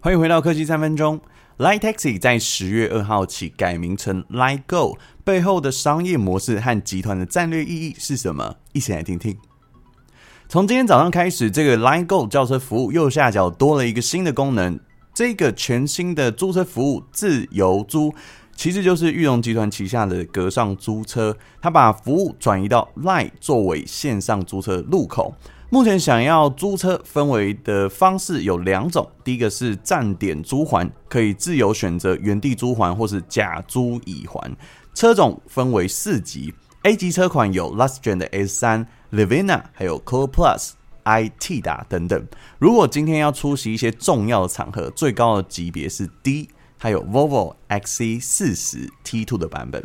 欢迎回到科技三分钟。Line Taxi 在十月二号起改名成 Line Go，背后的商业模式和集团的战略意义是什么？一起来听听。从今天早上开始，这个 Line Go 轿车服务右下角多了一个新的功能，这个全新的租车服务自由租，其实就是裕隆集团旗下的格上租车，它把服务转移到 Line 作为线上租车入口。目前想要租车分为的方式有两种，第一个是站点租还，可以自由选择原地租还或是假租已还。车种分为四级，A 级车款有 Last Gen 的 S3、Livina，还有 Core Plus、i-TIDA 等等。如果今天要出席一些重要的场合，最高的级别是 D，还有 Volvo XC40 T two 的版本。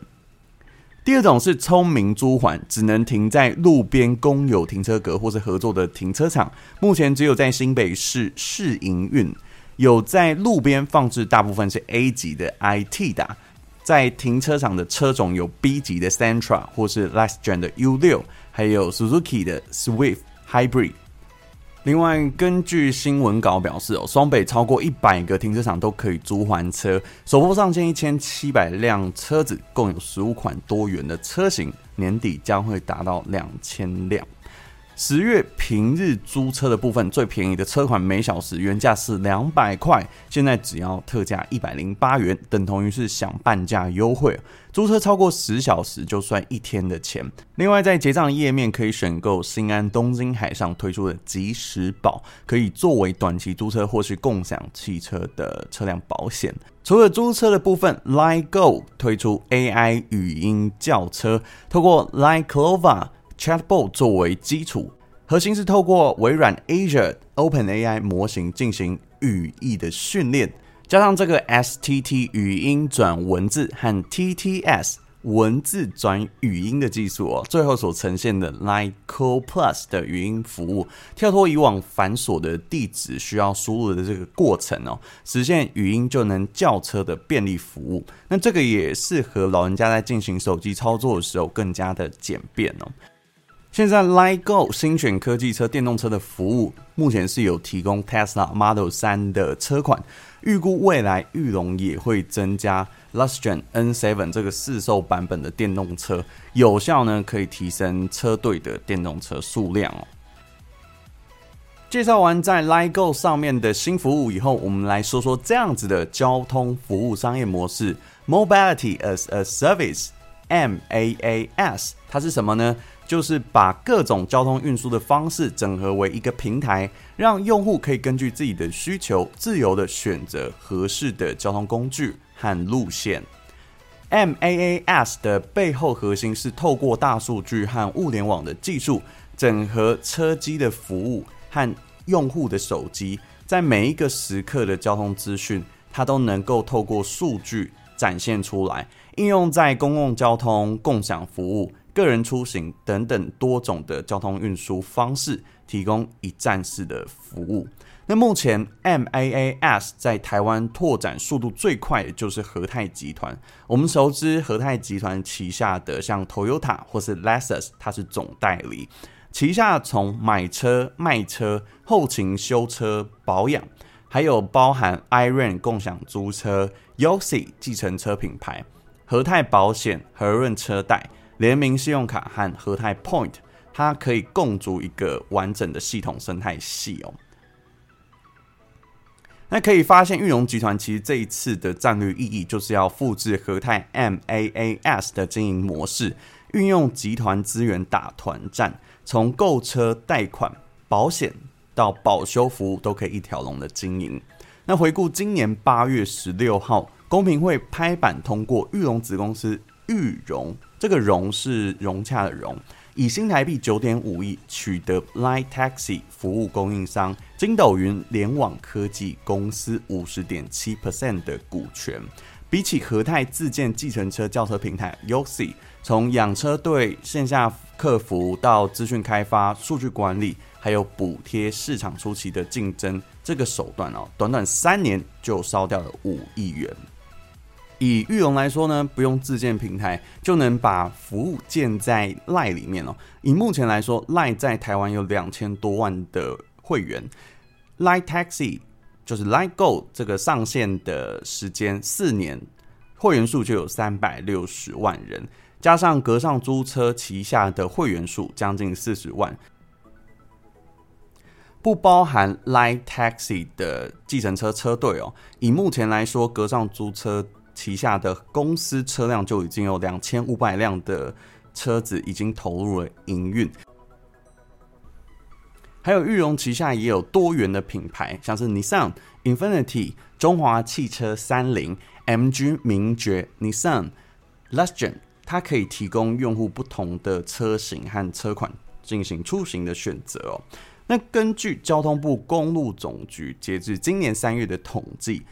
第二种是聪明租还，只能停在路边公有停车格或是合作的停车场。目前只有在新北市试营运，有在路边放置，大部分是 A 级的 i-TIDA，在停车场的车种有 B 级的 Sentra 或是 Last Gen 的 U 六还有 Suzuki 的 Swift Hybrid。另外，根据新闻稿表示，哦，双北超过一百个停车场都可以租还车，首波上线一千七百辆车子，共有十五款多元的车型，年底将会达到两千辆。十月平日租车的部分，最便宜的车款每小时原价是两百块，现在只要特价一百零八元，等同于是享半价优惠。租车超过十小时就算一天的钱。另外，在结账页面可以选购新安东京海上推出的即时保，可以作为短期租车或是共享汽车的车辆保险。除了租车的部分，Line Go 推出 AI 语音叫车，透过 Line Clover。Chatbot 作为基础，核心是透过微软 Azure OpenAI 模型进行语义的训练，加上这个 STT 语音转文字和 TTS 文字转语音的技术哦，最后所呈现的 Line Call Plus 的语音服务，跳脱以往繁琐的地址需要输入的这个过程哦，实现语音就能叫车的便利服务。那这个也适合老人家在进行手机操作的时候更加的简便哦。现在 l i g o 新选科技车电动车的服务，目前是有提供 Tesla Model 3的车款，预估未来裕隆也会增加 Lustgen N7 这个市售版本的电动车，有效呢可以提升车队的电动车数量哦。介绍完在 l i g o 上面的新服务以后，我们来说说这样子的交通服务商业模式 Mobility as a Service，MaaS，它是什么呢？就是把各种交通运输的方式整合为一个平台，让用户可以根据自己的需求，自由的选择合适的交通工具和路线。MaaS 的背后核心是透过大数据和物联网的技术，整合车机的服务和用户的手机，在每一个时刻的交通资讯，它都能够透过数据展现出来，应用在公共交通、共享服务。个人出行等等多种的交通运输方式，提供一站式的服务。那目前 MaaS 在台湾拓展速度最快的就是和泰集团。我们熟知和泰集团旗下的像 Toyota 或是 Lexus，它是总代理，旗下从买车、卖车、后勤修车、保养，还有包含 iRent 共享租车、Yossi 计程车品牌、和泰保险、和润车贷。联名信用卡和和泰 Point，它可以共组一个完整的系统生态系哦。那可以发现，裕隆集团其实这一次的战略意义，就是要复制和泰 MaaS 的经营模式，运用集团资源打团战，从购车、贷款、保险到保修服务，都可以一条龙的经营。那回顾今年八月十六号，公平会拍板通过裕隆子公司裕融。这个融是融洽的融，以新台币九点五亿取得 Line Taxi 服务供应商筋斗云联网科技公司五十点七 percent 的股权。比起和泰自建计程车轿车平台 Yoxi，从养车队线下客服到资讯开发、数据管理，还有补贴市场初期的竞争，这个手段哦，短短三年就烧掉了五亿元。以裕隆来说呢，不用自建平台就能把服务建在 Line 里面哦。以目前来说，Line 在台湾有两千多万的会员，Line Taxi 就是 Line Go 这个上线的时间四年，会员数就有三百六十万人，加上格上租车旗下的会员数将近四十万，不包含 Line Taxi 的计程车车队哦。以目前来说，格上租车旗下的公司车辆就已经有两千五百辆的车子已经投入了营运。还有裕隆旗下也有多元的品牌，像是 Nissan、Infiniti、中华汽车、三菱、MG、名爵、Nissan、Lexus，它可以提供用户不同的车型和车款进行出行的选择哦。那根据交通部公路总局截至今年三月的统计，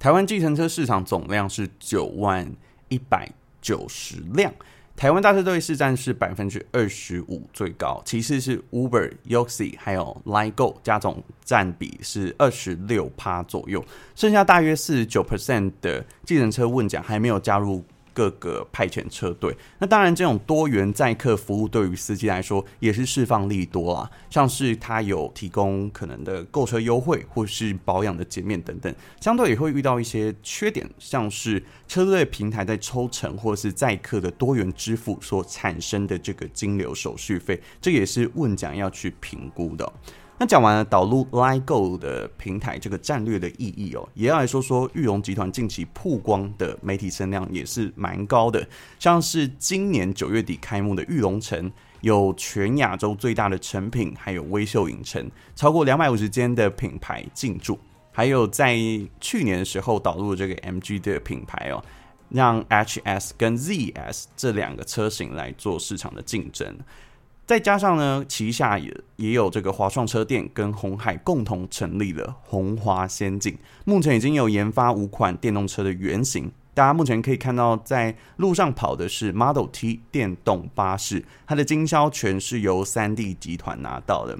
台湾计程车市场总量是九万一百九十辆。台湾大车队市占是百分之二十五，最高，其次是 Uber、Yoxi 还有 Line Go 加总占比是二十六趴左右，剩下大约四十九 percent 的计程车问讲还没有加入。各个派遣车队，那当然，这种多元载客服务对于司机来说也是释放利多啦。像是他有提供可能的购车优惠，或是保养的减免等等，相对也会遇到一些缺点，像是车队平台在抽成或是载客的多元支付所产生的这个金流手续费，这也是问讲要去评估的。那讲完了导入 LIGO 的平台这个战略的意义哦，也要来说说裕隆集团近期曝光的媒体声量也是蛮高的，像是今年九月底开幕的裕隆城，有全亚洲最大的成品，还有微秀影城，超过两百五十间的品牌进驻，还有在去年的时候导入这个 MG 的品牌哦，让 HS 跟 ZS 这两个车型来做市场的竞争。再加上呢，旗下也也有这个华创车店跟鸿海共同成立了红华先进，目前已经有研发五款电动车的原型。大家目前可以看到，在路上跑的是 Model T 电动巴士，它的经销权是由三 D 集团拿到的。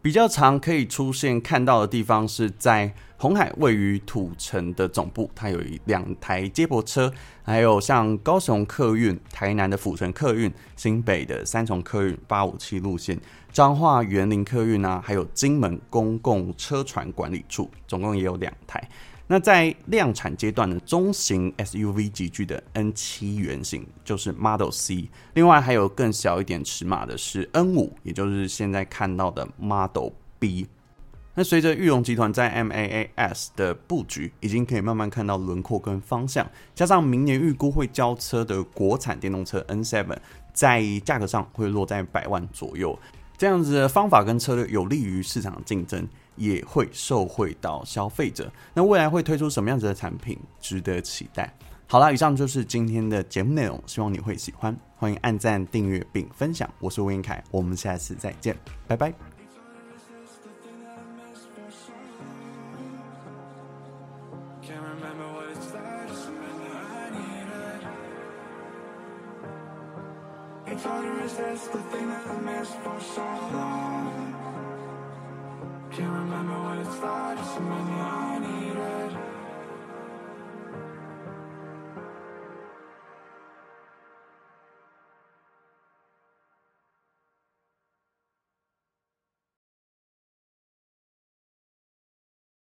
比较常可以出现看到的地方是在鸿海位于土城的总部，它有两台接驳车，还有像高雄客运、台南的府城客运、新北的三重客运八五七路线、彰化园林客运啊，还有金门公共车船管理处，总共也有两台。那在量产阶段的中型 SUV 级距的 N7 原型就是 Model C，另外还有更小一点尺码的是 N5，也就是现在看到的 Model B。那随着裕隆集团在 MaaS 的布局，已经可以慢慢看到轮廓跟方向，加上明年预估会交车的国产电动车 N7，在价格上会落在百万左右，这样子的方法跟策略有利于市场竞争。也会受惠到消费者。那未来会推出什么样子的产品，值得期待。好了，以上就是今天的节目内容，希望你会喜欢。欢迎按赞、订阅并分享。我是吴晏恺，我们下次再见，拜拜。try to resist the thing that I missed for so long? Can't remember what it's like, just a I needed